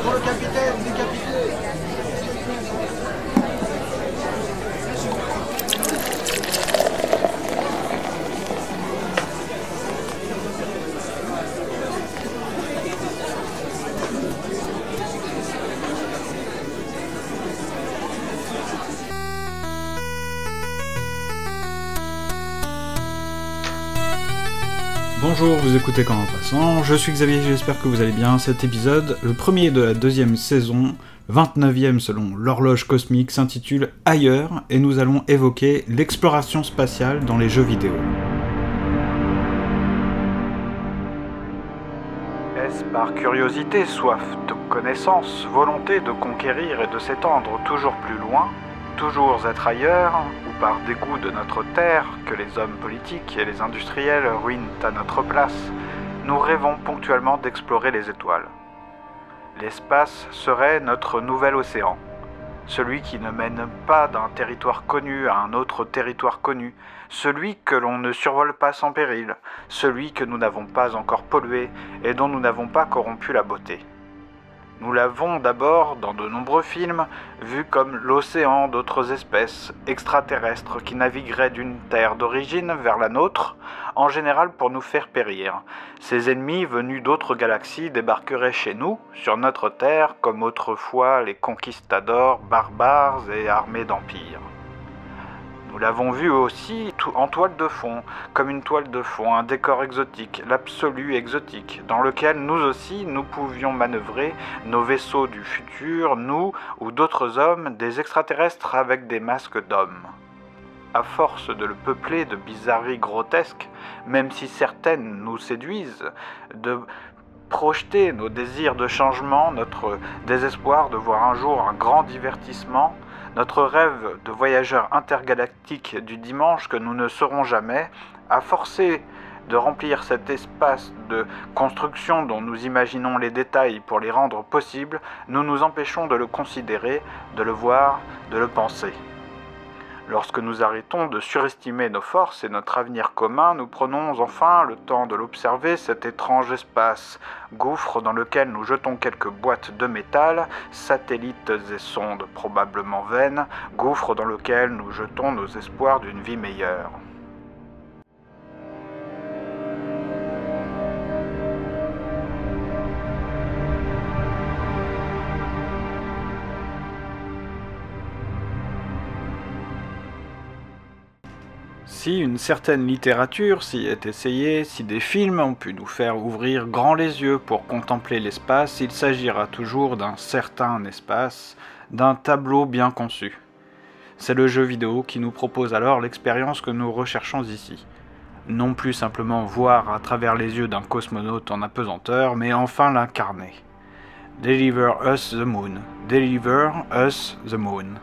Pour le capitaine décapité Bonjour, vous écoutez Quand en passant, je suis Xavier, j'espère que vous allez bien. Cet épisode, le premier de la deuxième saison, 29e selon l'horloge cosmique, s'intitule Ailleurs et nous allons évoquer l'exploration spatiale dans les jeux vidéo. Est-ce par curiosité, soif de connaissance, volonté de conquérir et de s'étendre toujours plus loin, toujours être ailleurs, ou par dégoût de notre terre que les hommes politiques et les industriels ruinent à notre place, nous rêvons ponctuellement d'explorer les étoiles. L'espace serait notre nouvel océan, celui qui ne mène pas d'un territoire connu à un autre territoire connu, celui que l'on ne survole pas sans péril, celui que nous n'avons pas encore pollué et dont nous n'avons pas corrompu la beauté. Nous l'avons d'abord, dans de nombreux films, vu comme l'océan d'autres espèces extraterrestres qui navigueraient d'une terre d'origine vers la nôtre, en général pour nous faire périr. Ces ennemis venus d'autres galaxies débarqueraient chez nous, sur notre terre, comme autrefois les conquistadors barbares et armés d'empires. Nous l'avons vu aussi en toile de fond, comme une toile de fond, un décor exotique, l'absolu exotique, dans lequel nous aussi nous pouvions manœuvrer nos vaisseaux du futur, nous ou d'autres hommes, des extraterrestres avec des masques d'hommes. À force de le peupler de bizarreries grotesques, même si certaines nous séduisent, de projeter nos désirs de changement, notre désespoir de voir un jour un grand divertissement, notre rêve de voyageur intergalactique du dimanche que nous ne serons jamais a forcé de remplir cet espace de construction dont nous imaginons les détails pour les rendre possibles, nous nous empêchons de le considérer, de le voir, de le penser. Lorsque nous arrêtons de surestimer nos forces et notre avenir commun, nous prenons enfin le temps de l'observer, cet étrange espace, gouffre dans lequel nous jetons quelques boîtes de métal, satellites et sondes probablement vaines, gouffre dans lequel nous jetons nos espoirs d'une vie meilleure. Si une certaine littérature s'y est essayée, si des films ont pu nous faire ouvrir grand les yeux pour contempler l'espace, il s'agira toujours d'un certain espace, d'un tableau bien conçu. C'est le jeu vidéo qui nous propose alors l'expérience que nous recherchons ici. Non plus simplement voir à travers les yeux d'un cosmonaute en apesanteur, mais enfin l'incarner. Deliver us the moon. Deliver us the moon.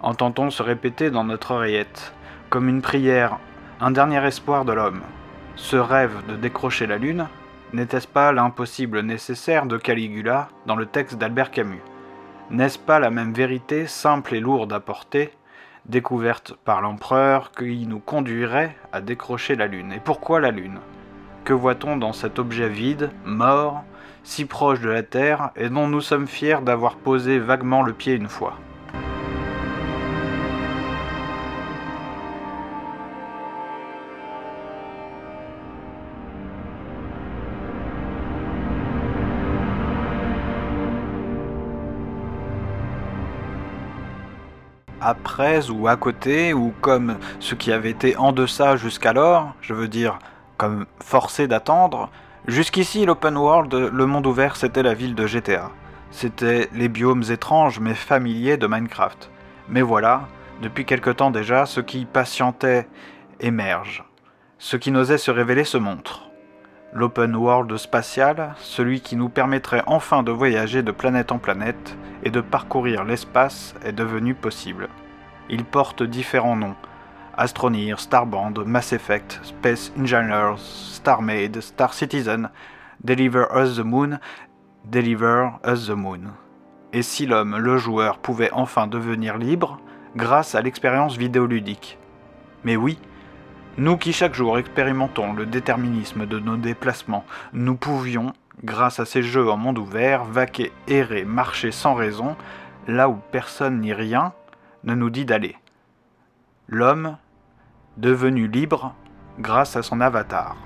Entend-on se répéter dans notre oreillette comme une prière, un dernier espoir de l'homme. Ce rêve de décrocher la Lune, n'était-ce pas l'impossible nécessaire de Caligula dans le texte d'Albert Camus? N'est-ce pas la même vérité simple et lourde à porter, découverte par l'empereur, qui nous conduirait à décrocher la Lune? Et pourquoi la Lune? Que voit-on dans cet objet vide, mort, si proche de la Terre, et dont nous sommes fiers d'avoir posé vaguement le pied une fois? Après ou à côté, ou comme ce qui avait été en deçà jusqu'alors, je veux dire, comme forcé d'attendre, jusqu'ici l'open world, le monde ouvert, c'était la ville de GTA. C'était les biomes étranges mais familiers de Minecraft. Mais voilà, depuis quelque temps déjà, ce qui patientait émerge. Ce qui n'osait se révéler se montre. L'open world spatial, celui qui nous permettrait enfin de voyager de planète en planète et de parcourir l'espace, est devenu possible. Il porte différents noms. Astroneer, Starband, Mass Effect, Space Engineers, StarMade, Star Citizen, Deliver Us the Moon, Deliver Us the Moon. Et si l'homme, le joueur, pouvait enfin devenir libre grâce à l'expérience vidéoludique Mais oui, nous qui chaque jour expérimentons le déterminisme de nos déplacements, nous pouvions grâce à ces jeux en monde ouvert, vaquer, errer, marcher sans raison, là où personne ni rien ne nous dit d'aller. L'homme, devenu libre grâce à son avatar.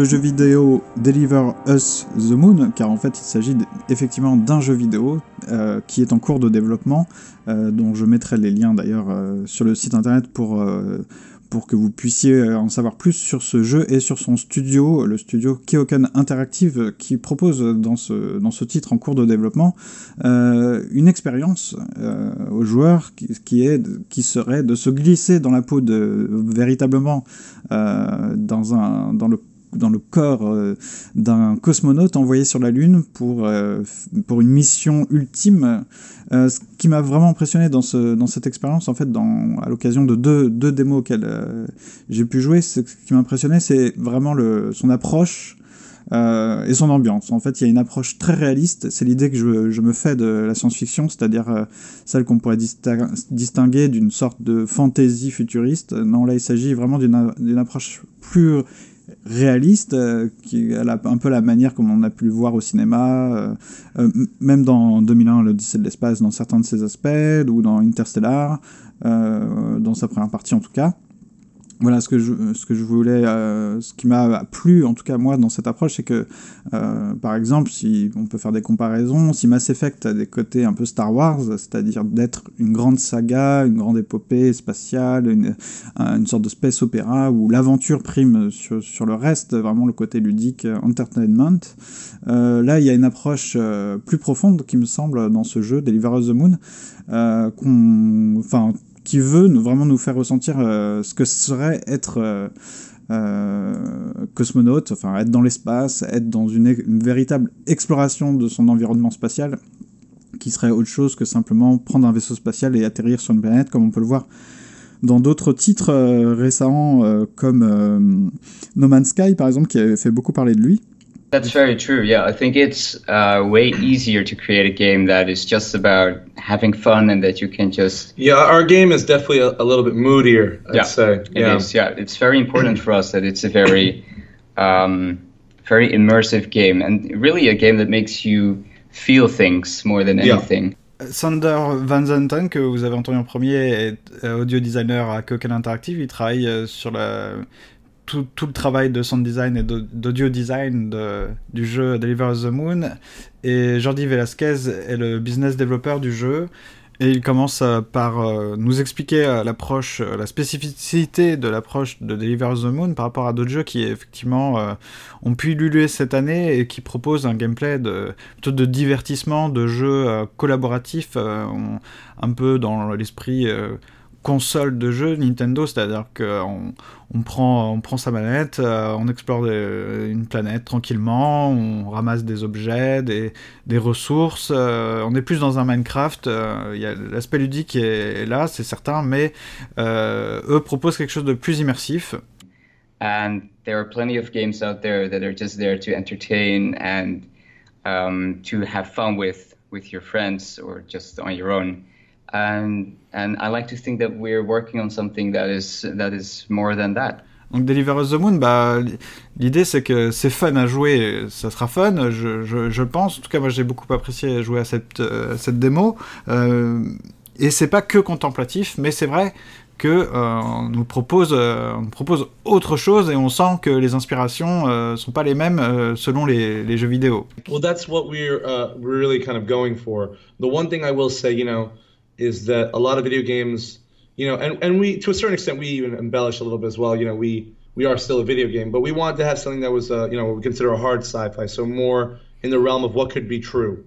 Le jeu vidéo Deliver Us the Moon, car en fait il s'agit effectivement d'un jeu vidéo euh, qui est en cours de développement, euh, dont je mettrai les liens d'ailleurs euh, sur le site internet pour, pour que vous puissiez en savoir plus sur ce jeu et sur son studio, le studio Keoken Interactive, qui propose dans ce, dans ce titre en cours de développement une expérience aux joueurs qui, est, qui serait de se glisser dans la peau de véritablement dans, un, dans le dans le corps euh, d'un cosmonaute envoyé sur la Lune pour, euh, pour une mission ultime. Euh, ce qui m'a vraiment impressionné dans, ce, dans cette expérience, en fait, dans, à l'occasion de deux, deux démos auxquelles j'ai pu jouer, ce qui m'a impressionné, c'est vraiment le, son approche et son ambiance. En fait, il y a une approche très réaliste. C'est l'idée que je, me fais de la science-fiction, c'est-à-dire celle qu'on pourrait distinguer d'une sorte de fantaisie futuriste. Non, là, il s'agit vraiment d'une approche plus réaliste, euh, qui a un peu la manière comme on a pu le voir au cinéma, euh, euh, même dans 2001, l'Odyssée de l'espace, dans certains de ses aspects, ou dans Interstellar, dans sa première partie en tout cas voilà ce que je, ce que je voulais, euh, ce qui m'a plu en tout cas moi dans cette approche, c'est que euh, par exemple, si on peut faire des comparaisons, si Mass Effect a des côtés un peu Star Wars, c'est-à-dire d'être une grande saga, une grande épopée spatiale, une, une sorte de space opéra où l'aventure prime sur, sur, le reste, vraiment le côté ludique, entertainment. Euh, là, il y a une approche euh, plus profonde qui me semble dans ce jeu, Deliver the Moon, euh, qu'on, qui veut vraiment nous faire ressentir euh, ce que serait être euh, euh, cosmonaute, enfin être dans l'espace, être dans une, véritable exploration de son environnement spatial, qui serait autre chose que simplement prendre un vaisseau spatial et atterrir sur une planète, comme on peut le voir dans d'autres titres récents, comme No Man's Sky par exemple, qui avait fait beaucoup parler de lui. That's very true. Yeah, I think it's uh, way easier to create a game that is just about having fun and that you can just. Yeah, our game is definitely a, a little bit moodier. I'd yeah, say. It yeah. is. Yeah, it's very important for us that it's a very, um, very immersive game and really a game that makes you feel things more than anything. Yeah. Sander Van Zanten, que vous avez entendu en premier, est euh, audio designer à Cocan Interactive. Il travaille euh, sur la tout, le travail de sound design et d'audio design du jeu Deliver the Moon. Et Jordi Velasquez est le business developer du jeu. Et il commence euh, par euh, nous expliquer euh, l'approche, la spécificité de l'approche de Deliver the Moon par rapport à d'autres jeux qui effectivement ont pu luluer cette année et qui proposent un gameplay plutôt de divertissement, de jeu collaboratif, un peu dans l'esprit console de jeu Nintendo, c'est-à-dire qu'on on prend, on prend sa manette, euh, on explore une planète tranquillement, on ramasse des objets, des, ressources, euh, on est plus dans un Minecraft, euh, l'aspect ludique est, là, c'est certain, mais eux proposent quelque chose de plus immersif. And there are plenty of games out there that are just there to entertain and um, to have fun with, with your friends or just on your own. And and I like to think that we're working on something that is that is more than that. Donc Deliver Us the Moon, bah, l'idée c'est que c'est fun à jouer, ça sera fun, je, je, je, pense. En tout cas, moi j'ai beaucoup apprécié jouer à cette, euh, cette démo. Euh, et c'est pas que contemplatif, mais c'est vrai que euh, on nous propose, euh, on propose autre chose et on sent que les inspirations euh, sont pas les mêmes euh, selon les, les, jeux vidéo. Well, that's what we're uh, really kind of going for. The one thing I will say, you know. Is that a lot of video games, you know, and, and we to a certain extent we even embellish a little bit as well. You know, we we are still a video game, but we wanted to have something that was, uh, you know, what we consider a hard sci-fi, so more in the realm of what could be true.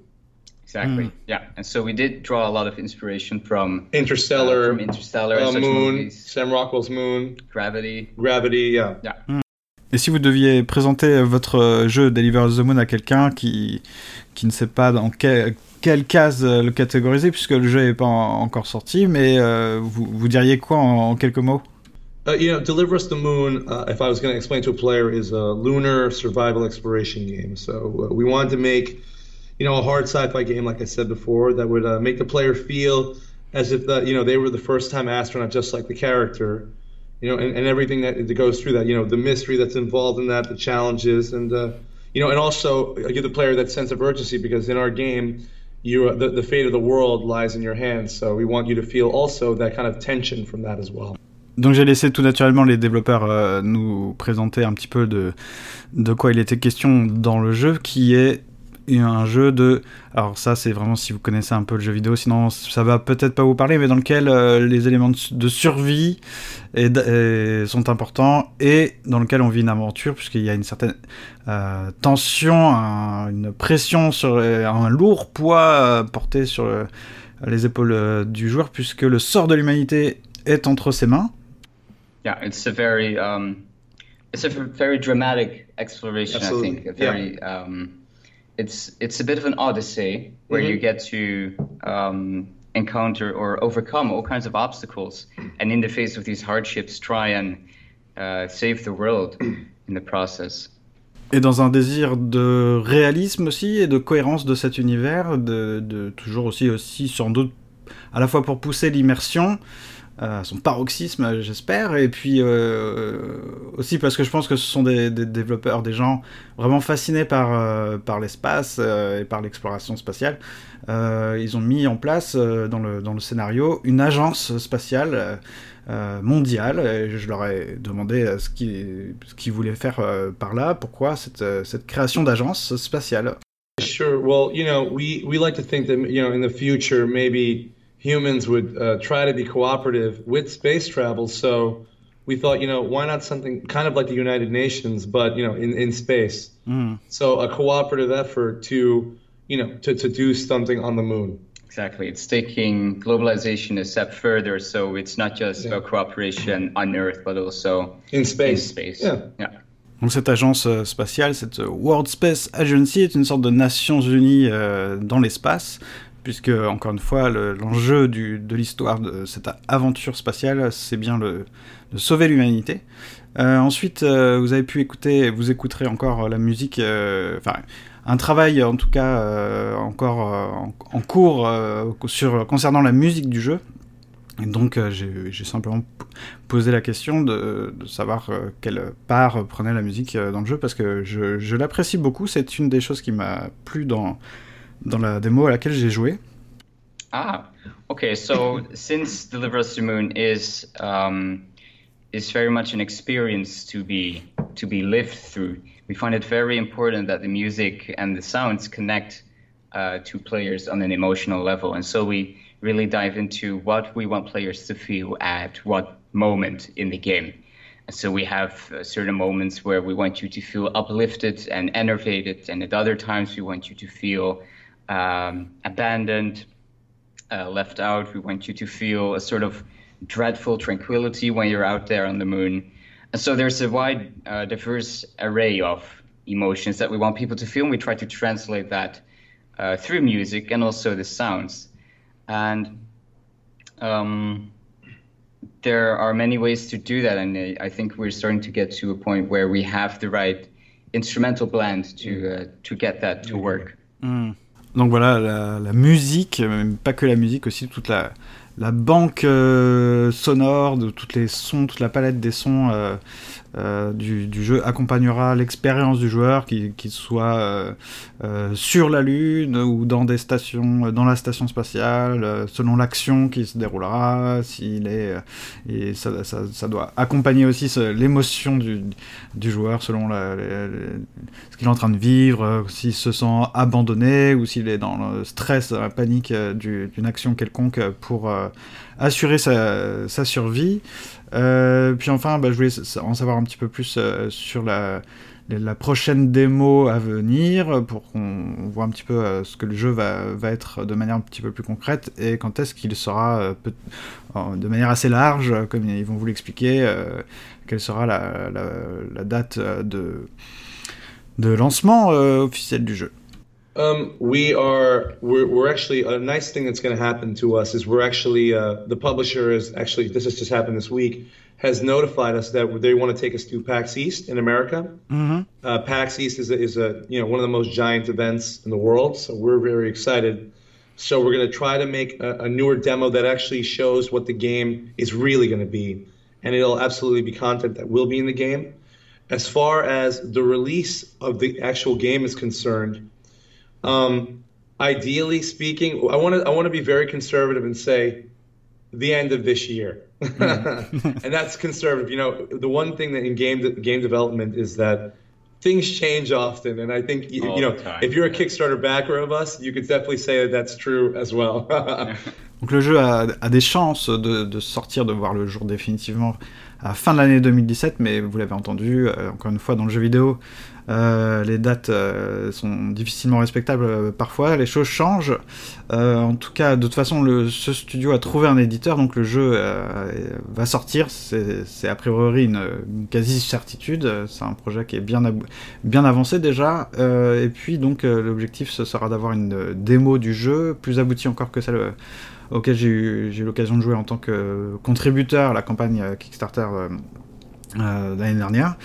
Exactly. Mm. Yeah, and so we did draw a lot of inspiration from Interstellar, uh, from Interstellar, uh, Moon, movies. Sam Rockwell's Moon, Gravity, Gravity. Yeah. Yeah. Mm. Et si vous deviez présenter votre jeu Deliver the Moon à quelqu'un qui, qui ne sait pas dans quel, quelle case le catégoriser, puisque le jeu n'est pas encore sorti, mais euh, vous, vous, diriez quoi en, en quelques mots Uh, you know, Deliver Us the Moon, uh, if I was going to explain to a player, is a lunar survival exploration game. So uh, we wanted to make, you know, a hard sci-fi game, like I said before, that would uh, make the player feel as if the, you know they were the first time astronaut, just like the character, you know, and, and everything that, goes through that, you know, the mystery that's involved in that, the challenges, and uh, you know, and also give the player that sense of urgency because in our game, you the, the fate of the world lies in your hands. So we want you to feel also that kind of tension from that as well. Donc j'ai laissé tout naturellement les développeurs euh, nous présenter un petit peu de, de quoi il était question dans le jeu, qui est un jeu de... Alors ça c'est vraiment si vous connaissez un peu le jeu vidéo, sinon ça va peut-être pas vous parler, mais dans lequel euh, les éléments de, survie et, et sont importants et dans lequel on vit une aventure puisqu'il y a une certaine euh, tension, un, une pression sur un lourd poids euh, porté sur euh, les épaules euh, du joueur puisque le sort de l'humanité est entre ses mains. Yeah, it's a very um, it's a very dramatic exploration. Absolutely. I think a very Yeah. um, it's it's a bit of an odyssey where Mhm. you get to um, encounter or overcome all kinds of obstacles, and in the face of these hardships, try and uh, save the world in the process. Et dans un désir de réalisme aussi et de cohérence de cet univers, de, de toujours aussi, aussi sans doute à la fois pour pousser l'immersion, euh, son paroxysme j'espère, et puis euh, aussi parce que je pense que ce sont des, développeurs, des gens vraiment fascinés par, euh, l'espace euh, et par l'exploration spatiale. Euh, ils ont mis en place euh, dans, le, scénario une agence spatiale euh, euh, mondiale. Et je leur ai demandé euh, ce qu'ils voulaient faire euh, par là, pourquoi cette, euh, cette création d'agence spatiale. Sure. Well, you know, we, we like to think that, you know, in the future, maybe humans would uh, try to be cooperative with space travel. So we thought, you know, why not something kind of like the United Nations, but, you know, in, in space. Hmm. So a cooperative effort to, you know, to, to do something on the moon. Exactly, it's taking globalization a step further. So it's not just Yeah. about cooperation on Earth, but also In in space. space. Yeah. yeah. Donc cette agence euh, spatiale, cette euh, World Space Agency, est une sorte de Nations Unies euh, dans l'espace, puisque, encore une fois, le- l'enjeu de l'histoire de cette aventure spatiale, c'est bien de sauver l'humanité. Euh, ensuite, euh, vous avez pu écouter, vous écouterez encore la musique, euh, enfin, un travail en tout cas euh, encore euh, en, cours euh, sur, concernant la musique du jeu. Et donc euh, j'ai simplement posé la question de, savoir euh, quelle part prenait la musique euh, dans le jeu parce que je l'apprécie beaucoup. C'est une des choses qui m'a plu dans, dans la démo à laquelle j'ai joué. Ah, okay. So since Deliver Us the Moon is um, is very much an experience to be to be lived through, we find it very important that the music and the sounds connect uh, to players on an emotional level, and so we really dive into what we want players to feel at what moment in the game. And so we have uh, certain moments where we want you to feel uplifted and enervated, and at other times we want you to feel um, abandoned, uh, left out. We want you to feel a sort of dreadful tranquility when you're out there on the moon. And so there's a wide, uh, diverse array of emotions that we want people to feel, and we try to translate that uh, through music and also the sounds. And um, there are many ways to do that, and I think we're starting to get to a point where we have the right instrumental blend to uh, to get that to work. Donc voilà, la, musique, même pas que la musique, aussi toute la, banque euh, sonore, de tous les sons, toute la palette des sons euh, du, jeu accompagnera l'expérience du joueur, qu'il soit euh, euh, sur la Lune ou dans des stations, dans la station spatiale, selon l'action qui se déroulera, s'il est et ça, ça, doit accompagner aussi l'émotion du, du joueur selon ce qu'il est en train de vivre, s'il se sent abandonné ou s'il est dans le stress, la panique du- d'une action quelconque pour assurer sa, sa survie. Euh, puis enfin, bah, je voulais en savoir un petit peu plus euh, sur la, prochaine démo à venir pour qu'on voit un petit peu ce que le jeu va, être de manière un petit peu plus concrète et quand est-ce qu'il sera de manière assez large, comme ils vont vous l'expliquer, quelle sera la, la, la, date de lancement officiel du jeu. Um, we are we're, we're actually a nice thing that's going to happen to us is we're actually uh, the publisher is actually this has just happened this week has notified us that they want to take us to PAX East in America. Mm-hmm. Uh, PAX East is a, is a you know one of the most giant events in the world, so we're very excited. So we're going to try to make a, a newer demo that actually shows what the game is really going to be, and it'll absolutely be content that will be in the game. As far as the release of the actual game is concerned um, ideally speaking, I want to I want to be very conservative and say the end of this year, mm. and that's conservative. You know, the one thing that in game game development is that things change often, and I think you, you know if you're a Kickstarter backer of us, you could definitely say that that's true as well. Donc le jeu a, a des chances de, de, sortir, de voir le jour définitivement fin de l'année 2017, mais vous l'avez entendu, euh, encore une fois dans le jeu vidéo, euh, les dates euh, sont difficilement respectables parfois, les choses changent. en tout cas, de toute façon, le, ce studio a trouvé un éditeur, donc le jeu va sortir. C'est a priori une, quasi-certitude. C'est un projet qui est bien, bien avancé déjà. et puis, donc, l'objectif, ce sera d'avoir une démo du jeu, plus aboutie encore que celle auquel j'ai eu, l'occasion de jouer en tant que contributeur à la campagne Kickstarter euh, l'année dernière.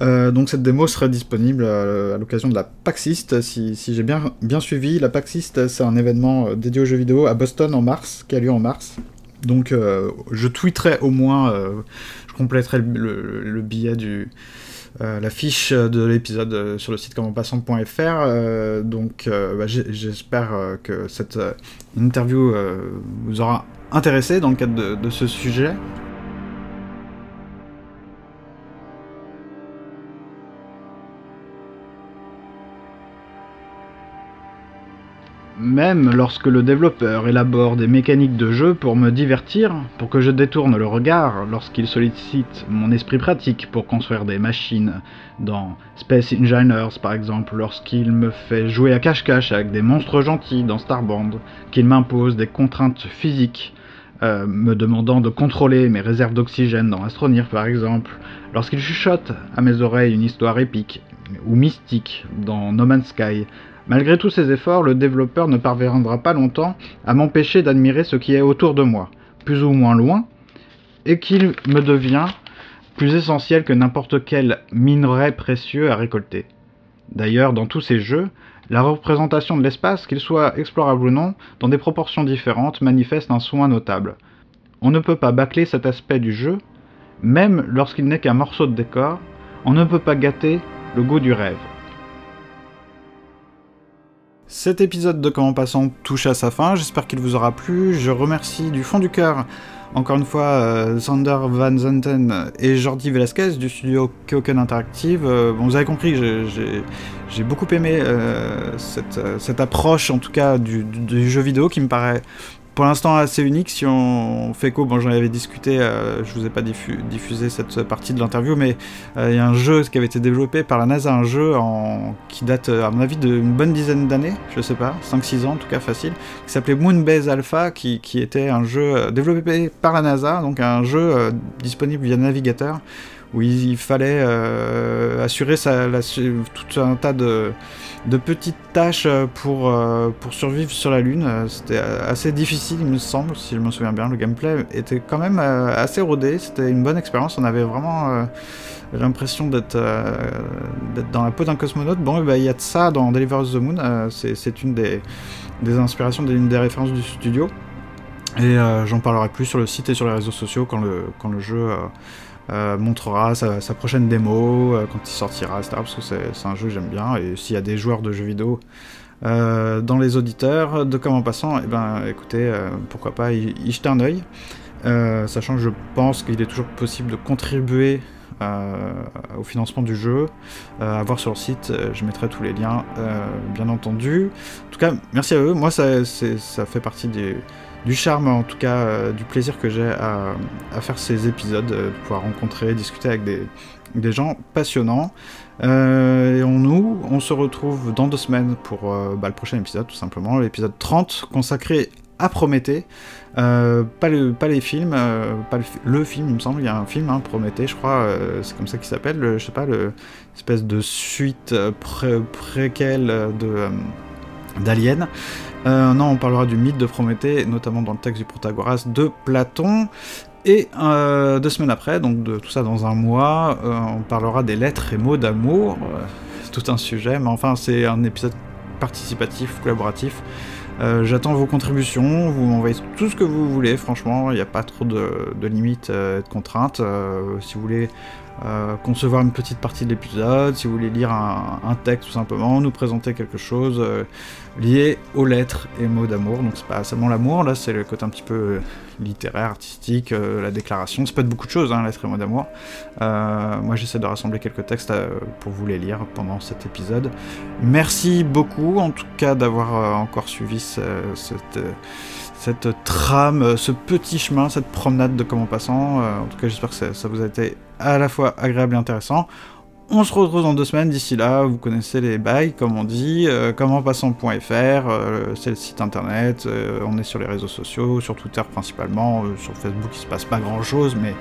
Euh, donc cette démo sera disponible à, l'occasion de la PAXist, si, si j'ai bien, bien suivi. La PAXist, c'est un événement euh, dédié aux jeux vidéo à Boston en mars, qui a lieu en mars. Donc je tweeterai au moins, je compléterai le, billet du... la fiche de l'épisode sur le site commentpassant.fr. donc bah, j'espère que cette interview vous aura intéressé dans le cadre de ce sujet. Même lorsque le développeur élabore des mécaniques de jeu pour me divertir, pour que je détourne le regard lorsqu'il sollicite mon esprit pratique pour construire des machines, dans Space Engineers par exemple, lorsqu'il me fait jouer à cache-cache avec des monstres gentils dans Starband, qu'il m'impose des contraintes physiques, euh, me demandant de contrôler mes réserves d'oxygène dans Astronir par exemple, lorsqu'il chuchote à mes oreilles une histoire épique ou mystique dans No Man's Sky, Malgré tous ces efforts, le développeur ne parviendra pas longtemps à m'empêcher d'admirer ce qui est autour de moi, plus ou moins loin, et qu'il me devient plus essentiel que n'importe quel minerai précieux à récolter. D'ailleurs, dans tous ces jeux, la représentation de l'espace, qu'il soit explorable ou non, dans des proportions différentes, manifeste un soin notable. On ne peut pas bâcler cet aspect du jeu, même lorsqu'il n'est qu'un morceau de décor, on ne peut pas gâter le goût du rêve. Cet épisode de Comment Passant touche à sa fin, j'espère qu'il vous aura plu. Je remercie du fond du cœur, encore une fois, euh, Van Zanten et Jordi Velasquez du studio Keoken Interactive. Euh, vous avez compris, j'ai beaucoup aimé euh, cette, cette, approche, en tout cas, du, jeu vidéo qui me paraît pour l'instant assez unique. Si on fait quoi bon, j'en avais discuté, euh, je vous ai pas diffusé cette partie de l'interview, mais euh, il y a un jeu qui avait été développé par la NASA, un jeu en... qui date, à mon avis, d'une bonne dizaine d'années, je sais pas, 5-6 ans en tout cas facile, qui s'appelait Moonbase Alpha, qui, qui, était un jeu euh, développé par la NASA, donc un jeu disponible via navigateur où il, fallait assurer sa, tout un tas de petites tâches euh, pour, euh, pour survivre sur la Lune. Euh, c'était assez difficile, il me semble, si je me souviens bien. Le gameplay était quand même assez rodé, c'était une bonne expérience. On avait vraiment l'impression d'être dans la peau d'un cosmonaute. Bon, bah, il y a de ça dans Deliver the Moon, c'est une des, inspirations, une des références du studio. Et j'en parlerai plus sur le site et sur les réseaux sociaux quand le jeu euh, montrera sa, prochaine démo euh, quand il sortira, etc. Parce que c'est un jeu que j'aime bien. Et s'il y a des joueurs de jeux vidéo euh, dans les auditeurs de Comment Passant, et eh ben, écoutez, pourquoi pas y, jeter un oeil. sachant que je pense qu'il est toujours possible de contribuer au financement du jeu. à voir sur le site, je mettrai tous les liens, bien entendu. En tout cas, merci à eux. Moi, ça, ça fait partie des du charme, en tout cas du plaisir que j'ai à, faire ces épisodes, de pouvoir rencontrer, discuter avec des, gens passionnants. et on, nous, on se retrouve dans deux semaines pour bah, le prochain épisode, tout simplement, l'épisode 30, consacré à Prométhée. Euh, pas, le, pas les films, euh, pas le, film, il me semble, il y a un film, hein, Prométhée, je crois, euh, c'est comme ça qu'il s'appelle, je sais pas, le espèce de suite pré préquelle de d'Alien. non, on parlera du mythe de Prométhée, notamment dans le texte du Protagoras de Platon. Et deux semaines après, donc de tout ça dans un mois, on parlera des lettres et mots d'amour. c'est tout un sujet, mais enfin c'est un épisode participatif, collaboratif. Euh, j'attends vos contributions, vous m'envoyez tout ce que vous voulez, franchement, il n'y a pas trop de, limites euh, de contraintes. Euh, si vous voulez concevoir une petite partie de l'épisode, si vous voulez lire un, texte tout simplement, nous présenter quelque chose lié aux lettres et mots d'amour. Donc c'est pas seulement l'amour, là c'est le côté un petit peu littéraire, artistique, la déclaration. Ça peut être beaucoup de choses, hein, lettres et mots d'amour. moi j'essaie de rassembler quelques textes pour vous les lire pendant cet épisode. Merci beaucoup en tout cas d'avoir encore suivi cette, cette, trame, ce petit chemin, cette promenade de Comment Passant. Euh, en tout cas, j'espère que ça, vous a été à la fois agréable et intéressant. On se retrouve dans deux semaines. D'ici là, vous connaissez les bails, comme on dit. Euh, commentpassant.fr, euh, c'est le site internet. on est sur les réseaux sociaux, sur Twitter principalement. sur Facebook, il se passe pas grand chose, mais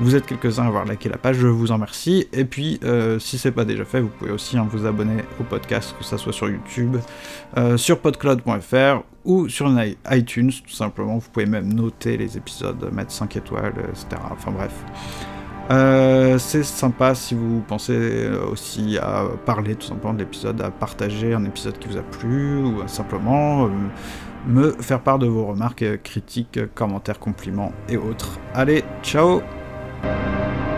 vous êtes quelques-uns à avoir liké la page, je vous en remercie. Et puis, euh, si c'est pas déjà fait, vous pouvez aussi hein, vous abonner au podcast, que ce soit sur YouTube, euh, sur podcloud.fr ou sur iTunes, tout simplement. Vous pouvez même noter les épisodes, mettre 5 étoiles, etc. Enfin bref. Euh, c'est sympa si vous pensez aussi à parler tout simplement de l'épisode, à partager un épisode qui vous a plu, ou simplement me faire part de vos remarques, critiques, commentaires, compliments et autres. Allez, ciao Thank you.